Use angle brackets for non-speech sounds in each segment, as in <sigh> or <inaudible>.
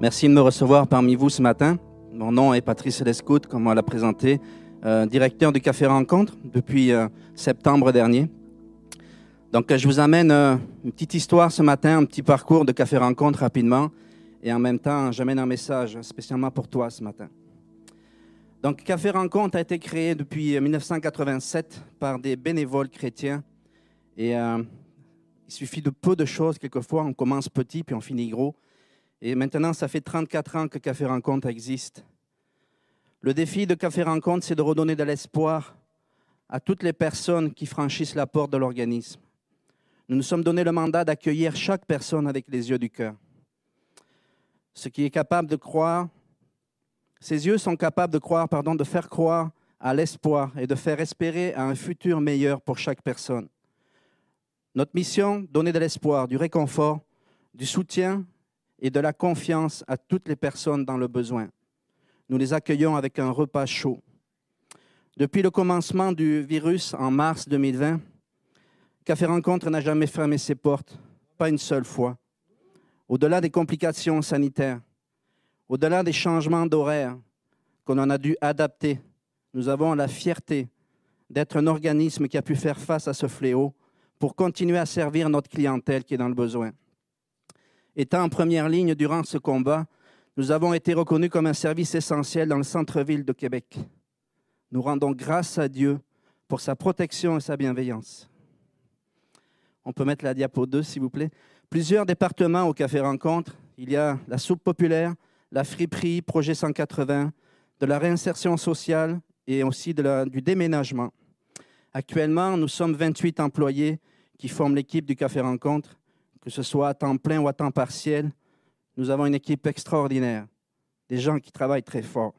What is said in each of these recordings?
Merci de me recevoir parmi vous ce matin. Mon nom est Patrice Lescout, comme on l'a présenté, euh, directeur du Café Rencontre depuis euh, septembre dernier. Donc, euh, je vous amène euh, une petite histoire ce matin, un petit parcours de Café Rencontre rapidement. Et en même temps, j'amène un message spécialement pour toi ce matin. Donc, Café Rencontre a été créé depuis 1987 par des bénévoles chrétiens. Et il suffit de peu de choses, quelquefois, on commence petit puis on finit gros. Et maintenant, ça fait 34 ans que Café Rencontre existe. Le défi de Café Rencontre, c'est de redonner de l'espoir à toutes les personnes qui franchissent la porte de l'organisme. Nous nous sommes donné le mandat d'accueillir chaque personne avec les yeux du cœur. Ce qui est capable de croire, ces yeux sont capables de croire, pardon, de faire croire à l'espoir et de faire espérer à un futur meilleur pour chaque personne. Notre mission, donner de l'espoir, du réconfort, du soutien et de la confiance à toutes les personnes dans le besoin. Nous les accueillons avec un repas chaud. Depuis le commencement du virus en mars 2020, Café Rencontre n'a jamais fermé ses portes, pas une seule fois. Au-delà des complications sanitaires, au-delà des changements d'horaire qu'on en a dû adapter, nous avons la fierté d'être un organisme qui a pu faire face à ce fléau pour continuer à servir notre clientèle qui est dans le besoin. Étant en première ligne durant ce combat, nous avons été reconnus comme un service essentiel dans le centre-ville de Québec. Nous rendons grâce à Dieu pour sa protection et sa bienveillance. On peut mettre la diapo 2, s'il vous plaît. Plusieurs départements au Café Rencontre. Il y a la soupe populaire, la friperie, projet 180, de la réinsertion sociale et aussi du déménagement. Actuellement, nous sommes 28 employés qui forment l'équipe du Café Rencontre, que ce soit à temps plein ou à temps partiel. Nous avons une équipe extraordinaire, des gens qui travaillent très fort.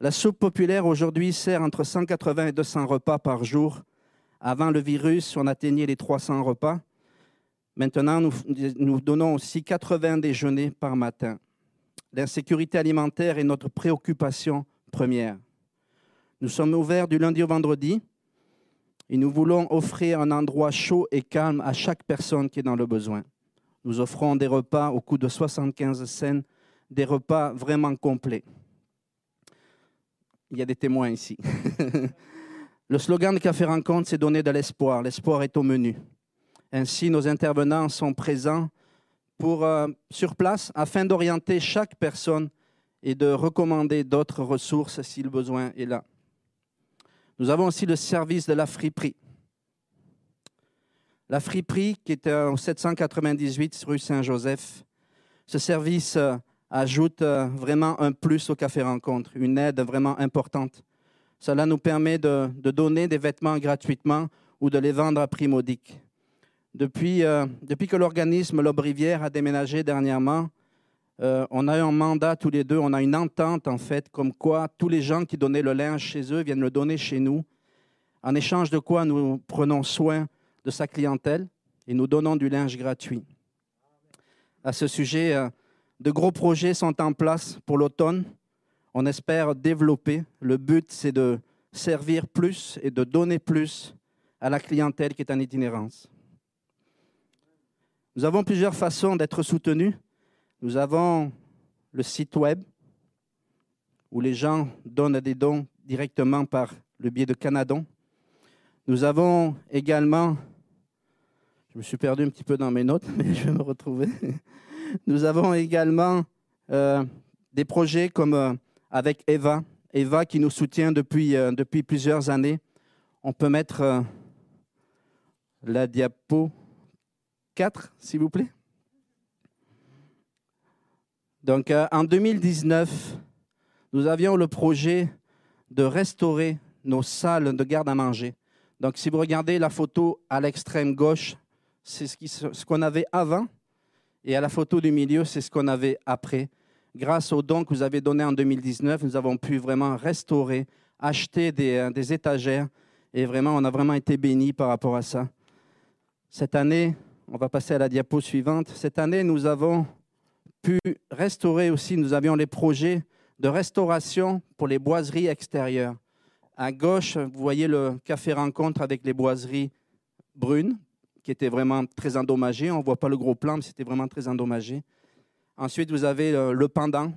La soupe populaire aujourd'hui sert entre 180 et 200 repas par jour. Avant le virus, on atteignait les 300 repas. Maintenant, nous, nous donnons aussi 80 déjeuners par matin. L'insécurité alimentaire est notre préoccupation première. Nous sommes ouverts du lundi au vendredi et nous voulons offrir un endroit chaud et calme à chaque personne qui est dans le besoin. Nous offrons des repas au coût de 75 cents, des repas vraiment complets. Il y a des témoins ici. <laughs> le slogan de Café Rencontre, c'est donner de l'espoir. L'espoir est au menu. Ainsi, nos intervenants sont présents pour, euh, sur place afin d'orienter chaque personne et de recommander d'autres ressources si le besoin est là. Nous avons aussi le service de la friperie. La friperie, qui est au 798 rue Saint-Joseph, ce service euh, ajoute euh, vraiment un plus au Café Rencontre, une aide vraiment importante. Cela nous permet de, donner des vêtements gratuitement ou de les vendre à prix modique. Depuis, euh, que l'organisme L'Aubrivière a déménagé dernièrement, euh, on a un mandat tous les deux, on a une entente en fait, comme quoi tous les gens qui donnaient le linge chez eux viennent le donner chez nous, en échange de quoi nous prenons soin de sa clientèle et nous donnons du linge gratuit. À ce sujet, euh, de gros projets sont en place pour l'automne. On espère développer. Le but, c'est de servir plus et de donner plus à la clientèle qui est en itinérance. Nous avons plusieurs façons d'être soutenus. Nous avons le site web où les gens donnent des dons directement par le biais de Canadon. Nous avons également, je me suis perdu un petit peu dans mes notes, <laughs> mais je vais me retrouver. Nous avons également euh, des projets comme euh, avec Eva, Eva qui nous soutient depuis, euh, depuis plusieurs années. On peut mettre la diapo 4, s'il vous plaît. Donc, euh, en 2019, nous avions le projet de restaurer nos salles de garde à manger. Donc, si vous regardez la photo à l'extrême gauche, c'est ce qu'on avait avant, et à la photo du milieu, c'est ce qu'on avait après. grâce aux dons que vous avez donnés en 2019, nous avons pu vraiment restaurer, acheter des, euh, des étagères. Et vraiment, on a vraiment été bénis par rapport à ça. Cette année, on va passer à la diapo suivante. Cette année, nous avons pu restaurer aussi, nous avions les projets de restauration pour les boiseries extérieures. À gauche, vous voyez le café rencontre avec les boiseries brunes, qui étaient vraiment très endommagées. On ne voit pas le gros plan, mais c'était vraiment très endommagé. Ensuite, vous avez le, pendant,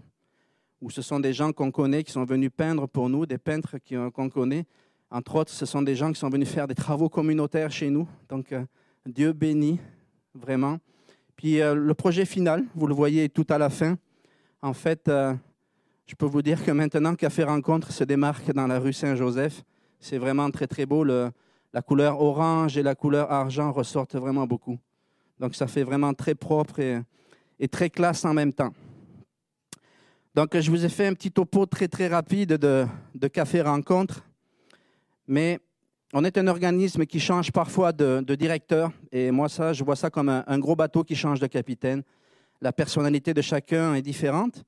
où ce sont des gens qu'on connaît qui sont venus peindre pour nous, des peintres qu'on connaît. Entre autres, ce sont des gens qui sont venus faire des travaux communautaires chez nous. Donc, euh, Dieu bénit, vraiment. Puis euh, le projet final, vous le voyez tout à la fin. En fait, euh, je peux vous dire que maintenant, Café Rencontre se démarque dans la rue Saint-Joseph. C'est vraiment très, très beau. La couleur orange et la couleur argent ressortent vraiment beaucoup. Donc, ça fait vraiment très propre et, et très classe en même temps. Donc, je vous ai fait un petit topo très, très rapide de, de Café Rencontre. Mais on est un organisme qui change parfois de, directeur. Et moi, ça, je vois ça comme un, gros bateau qui change de capitaine. La personnalité de chacun est différente.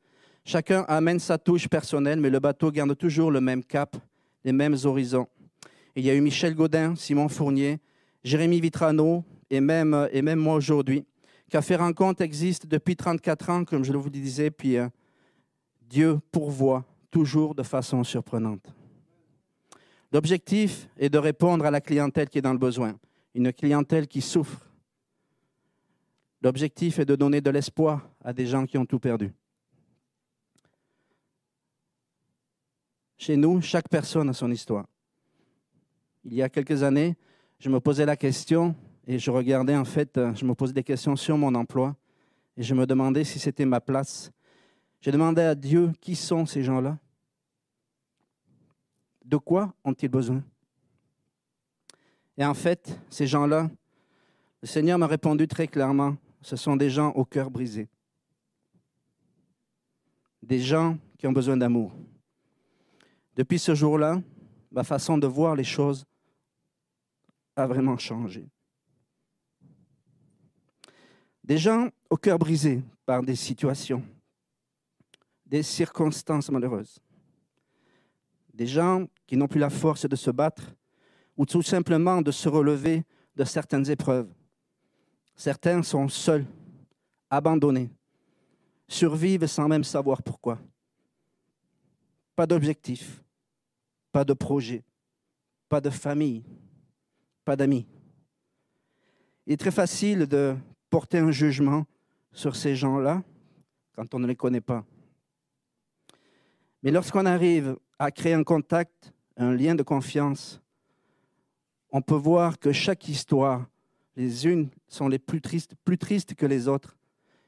Chacun amène sa touche personnelle, mais le bateau garde toujours le même cap, les mêmes horizons. il y a eu Michel Godin, Simon Fournier, Jérémy Vitrano et même, et même moi aujourd'hui. Café Rencontre existe depuis 34 ans, comme je vous le disais, puis euh, Dieu pourvoit toujours de façon surprenante. L'objectif est de répondre à la clientèle qui est dans le besoin, une clientèle qui souffre. L'objectif est de donner de l'espoir à des gens qui ont tout perdu. Chez nous, chaque personne a son histoire. Il y a quelques années, je me posais la question et je regardais en fait, je me posais des questions sur mon emploi et je me demandais si c'était ma place. J'ai demandé à Dieu qui sont ces gens-là? De quoi ont-ils besoin? Et en fait, ces gens-là, le Seigneur m'a répondu très clairement, ce sont des gens au cœur brisé. Des gens qui ont besoin d'amour. Depuis ce jour-là, ma façon de voir les choses a vraiment changé. Des gens au cœur brisé par des situations, des circonstances malheureuses. Des gens qui n'ont plus la force de se battre ou tout simplement de se relever de certaines épreuves. Certains sont seuls, abandonnés, survivent sans même savoir pourquoi. Pas d'objectif, pas de projet, pas de famille, pas d'amis. Il est très facile de porter un jugement sur ces gens-là quand on ne les connaît pas. Mais lorsqu'on arrive à créer un contact un lien de confiance, on peut voir que chaque histoire, les unes sont les plus tristes, plus tristes que les autres,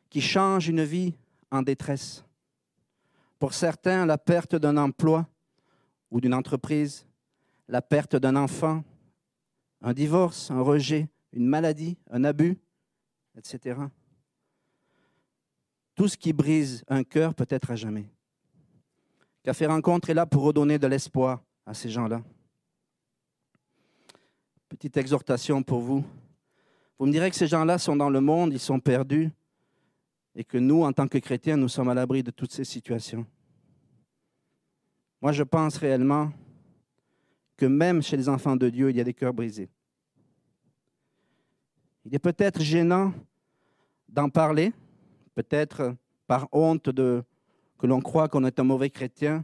qui changent une vie en détresse. Pour certains, la perte d'un emploi ou d'une entreprise, la perte d'un enfant, un divorce, un rejet, une maladie, un abus, etc. Tout ce qui brise un cœur peut être à jamais. Café Rencontre est là pour redonner de l'espoir à ces gens-là. Petite exhortation pour vous. Vous me direz que ces gens-là sont dans le monde, ils sont perdus, et que nous, en tant que chrétiens, nous sommes à l'abri de toutes ces situations. Moi, je pense réellement que même chez les enfants de Dieu, il y a des cœurs brisés. Il est peut-être gênant d'en parler, peut-être par honte de que l'on croit qu'on est un mauvais chrétien,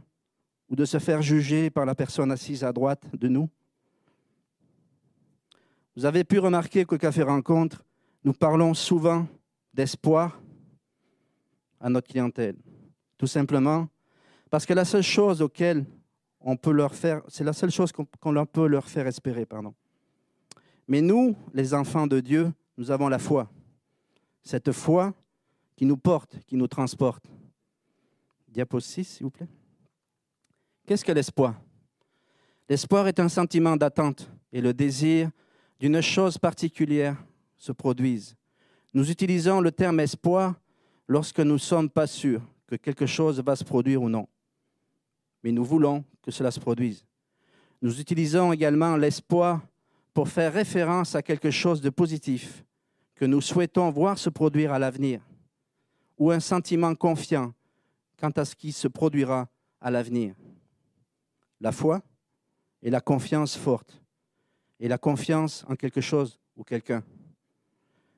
ou de se faire juger par la personne assise à droite de nous. Vous avez pu remarquer qu'au Café Rencontre, nous parlons souvent d'espoir à notre clientèle. Tout simplement parce que la seule chose auquel on peut leur faire, c'est la seule chose qu'on peut leur faire espérer, pardon. Mais nous, les enfants de Dieu, nous avons la foi. Cette foi qui nous porte, qui nous transporte. Diapo 6, s'il vous plaît. Qu'est-ce que l'espoir? L'espoir est un sentiment d'attente et le désir d'une chose particulière se produisent. Nous utilisons le terme espoir lorsque nous ne sommes pas sûrs que quelque chose va se produire ou non. Mais nous voulons que cela se produise. Nous utilisons également l'espoir pour faire référence à quelque chose de positif que nous souhaitons voir se produire à l'avenir, ou un sentiment confiant quant à ce qui se produira à l'avenir. La foi et la confiance forte. Et la confiance en quelque chose ou quelqu'un.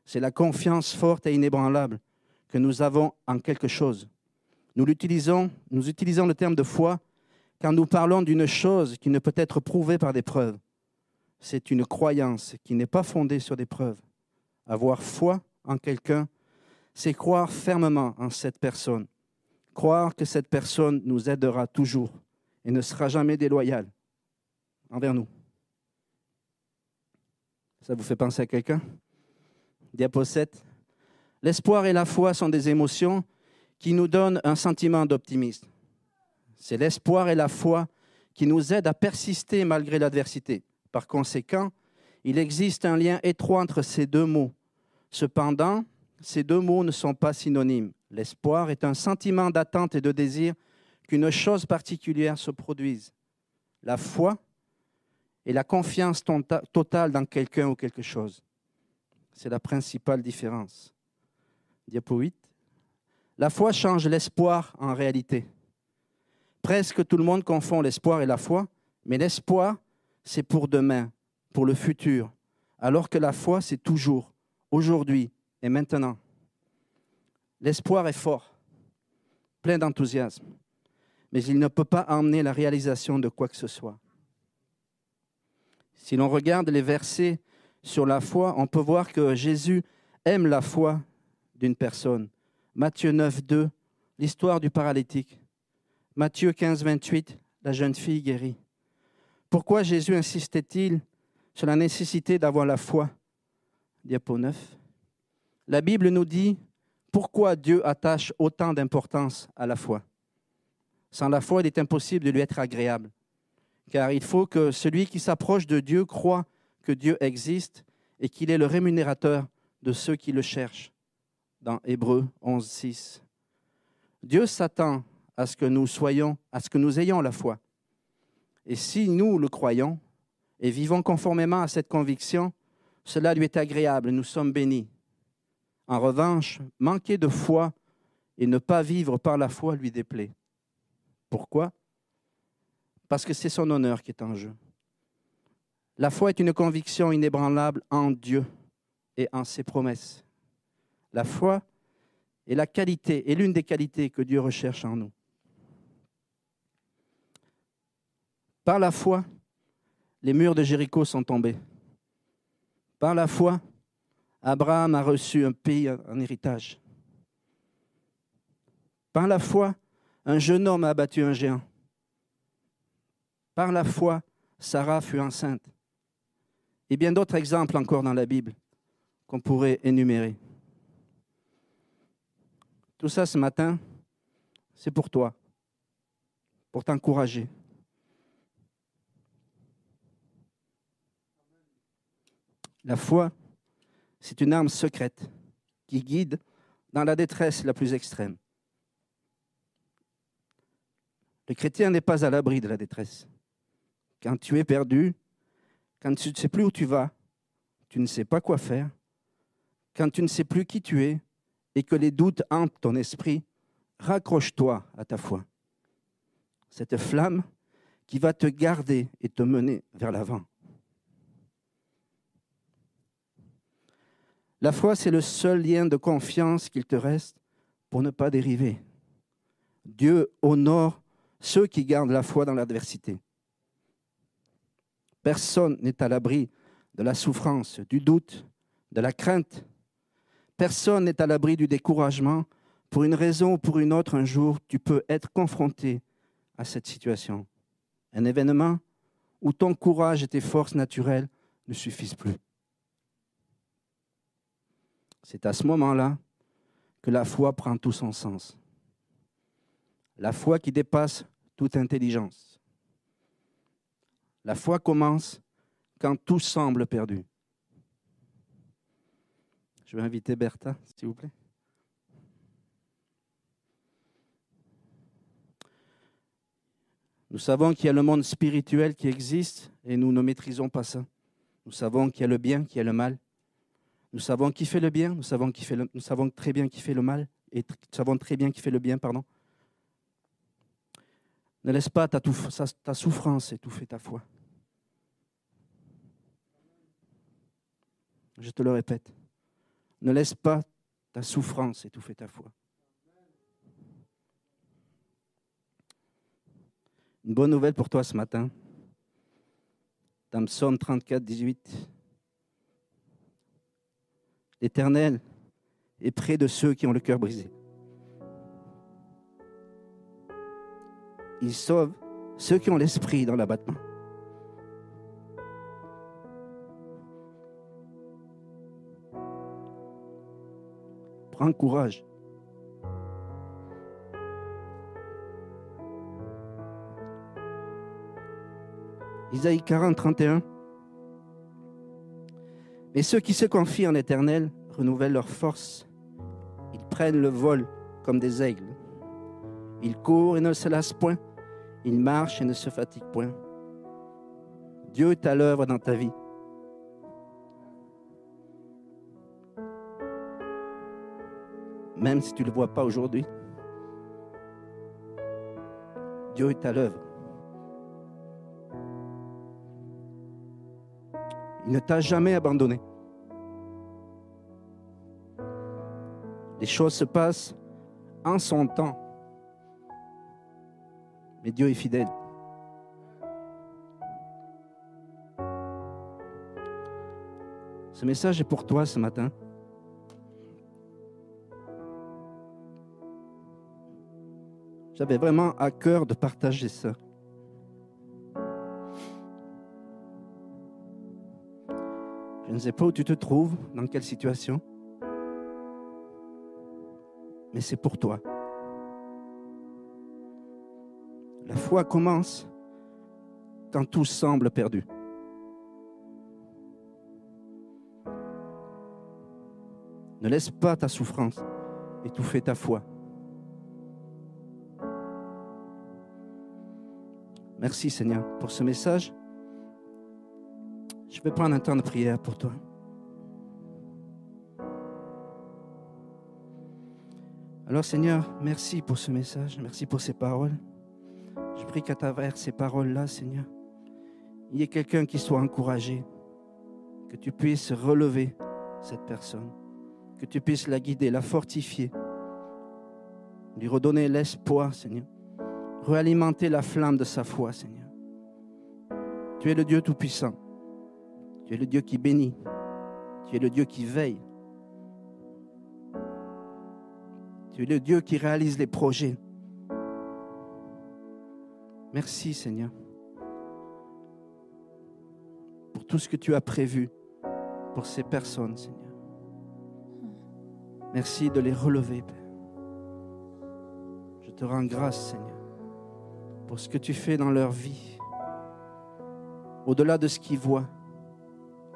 C'est la confiance forte et inébranlable que nous avons en quelque chose. Nous l'utilisons, nous utilisons le terme de foi quand nous parlons d'une chose qui ne peut être prouvée par des preuves. C'est une croyance qui n'est pas fondée sur des preuves. Avoir foi en quelqu'un, c'est croire fermement en cette personne. Croire que cette personne nous aidera toujours et ne sera jamais déloyale envers nous. Ça vous fait penser à quelqu'un? Diapo 7. L'espoir et la foi sont des émotions qui nous donnent un sentiment d'optimisme. C'est l'espoir et la foi qui nous aident à persister malgré l'adversité. Par conséquent, il existe un lien étroit entre ces deux mots. Cependant, ces deux mots ne sont pas synonymes. L'espoir est un sentiment d'attente et de désir qu'une chose particulière se produise. La foi est la confiance tota-, totale dans quelqu'un ou quelque chose. C'est la principale différence. Diapo 8. La foi change l'espoir en réalité. Presque tout le monde confond l'espoir et la foi, mais l'espoir, c'est pour demain, pour le futur, alors que la foi, c'est toujours, aujourd'hui et maintenant. L'espoir est fort, plein d'enthousiasme, mais il ne peut pas emmener la réalisation de quoi que ce soit. Si l'on regarde les versets sur la foi, on peut voir que Jésus aime la foi d'une personne. Matthieu 9, 2, l'histoire du paralytique. Matthieu 15, 28, la jeune fille guérie. Pourquoi Jésus insistait-il sur la nécessité d'avoir la foi? Diapo 9. La Bible nous dit pourquoi Dieu attache autant d'importance à la foi? Sans la foi, il est impossible de lui être agréable, car il faut que celui qui s'approche de Dieu croit que Dieu existe et qu'il est le rémunérateur de ceux qui le cherchent dans Hébreu 11, 6. Dieu s'attend à ce que nous soyons, à ce que nous ayons la foi. Et si nous le croyons et vivons conformément à cette conviction, cela lui est agréable, nous sommes bénis. En revanche, manquer de foi et ne pas vivre par la foi lui déplaît. Pourquoi? Parce que c'est son honneur qui est en jeu. La foi est une conviction inébranlable en Dieu et en ses promesses. La foi est la qualité, est l'une des qualités que Dieu recherche en nous. Par la foi, les murs de Jéricho sont tombés. Par la foi, Abraham a reçu un pays en héritage. Par la foi, un jeune homme a abattu un géant. Par la foi, Sarah fut enceinte. Et bien d'autres exemples encore dans la Bible qu'on pourrait énumérer. Tout ça ce matin, c'est pour toi, pour t'encourager. La foi, c'est une arme secrète qui guide dans la détresse la plus extrême. Le chrétien n'est pas à l'abri de la détresse. Quand tu es perdu, quand tu ne sais plus où tu vas, tu ne sais pas quoi faire, quand tu ne sais plus qui tu es, et que les doutes hantent ton esprit, raccroche-toi à ta foi. Cette flamme qui va te garder et te mener vers l'avant. La foi, c'est le seul lien de confiance qu'il te reste pour ne pas dériver. Dieu honore ceux qui gardent la foi dans l'adversité. Personne n'est à l'abri de la souffrance, du doute, de la crainte, Personne n'est à l'abri du découragement. Pour une raison ou pour une autre, un jour, tu peux être confronté à cette situation. Un événement où ton courage et tes forces naturelles ne suffisent plus. C'est à ce moment-là que la foi prend tout son sens. La foi qui dépasse toute intelligence. La foi commence quand tout semble perdu. Je vais inviter Bertha, s'il vous plaît. Nous savons qu'il y a le monde spirituel qui existe et nous ne maîtrisons pas ça. Nous savons qu'il y a le bien, qu'il y a le mal. Nous savons qui fait le bien, nous savons, qui fait nous savons très bien qui fait le mal et nous savons très bien qui fait le bien, pardon. Ne laisse pas ta, ta souffrance étouffer ta foi. Je te le répète. Ne laisse pas ta souffrance étouffer ta foi. Une bonne nouvelle pour toi ce matin. Dans Psaume 34, 18. L'Éternel est près de ceux qui ont le cœur brisé. Il sauve ceux qui ont l'esprit dans l'abattement. Prends courage. Isaïe 40, 31. Mais ceux qui se confient en l'Éternel renouvellent leur force. Ils prennent le vol comme des aigles. Ils courent et ne se lassent point. Ils marchent et ne se fatiguent point. Dieu est à l'œuvre dans ta vie. Même si tu ne le vois pas aujourd'hui, Dieu est à l'œuvre. Il ne t'a jamais abandonné. Les choses se passent en son temps. Mais Dieu est fidèle. Ce message est pour toi ce matin. J'avais vraiment à cœur de partager ça. Je ne sais pas où tu te trouves, dans quelle situation, mais c'est pour toi. La foi commence quand tout semble perdu. Ne laisse pas ta souffrance étouffer ta foi. Merci Seigneur pour ce message. Je vais prendre un temps de prière pour toi. Alors Seigneur, merci pour ce message, merci pour ces paroles. Je prie qu'à travers ces paroles-là, Seigneur, il y ait quelqu'un qui soit encouragé, que tu puisses relever cette personne, que tu puisses la guider, la fortifier, lui redonner l'espoir, Seigneur, réalimenter la flamme de sa foi, Seigneur. Tu es le Dieu Tout-Puissant. Tu es le Dieu qui bénit. Tu es le Dieu qui veille. Tu es le Dieu qui réalise les projets. Merci Seigneur pour tout ce que tu as prévu pour ces personnes, Seigneur. Merci de les relever. Je te rends grâce, Seigneur, pour ce que tu fais dans leur vie. Au-delà de ce qu'ils voient,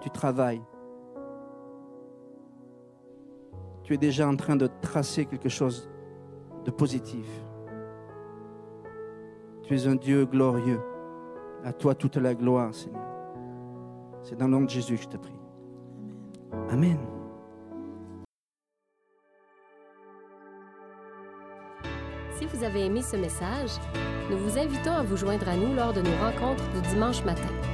tu travailles. Tu es déjà en train de tracer quelque chose de positif. Tu es un Dieu glorieux. À toi toute la gloire, Seigneur. C'est dans le nom de Jésus que je te prie. Amen. Si vous avez aimé ce message, nous vous invitons à vous joindre à nous lors de nos rencontres du dimanche matin.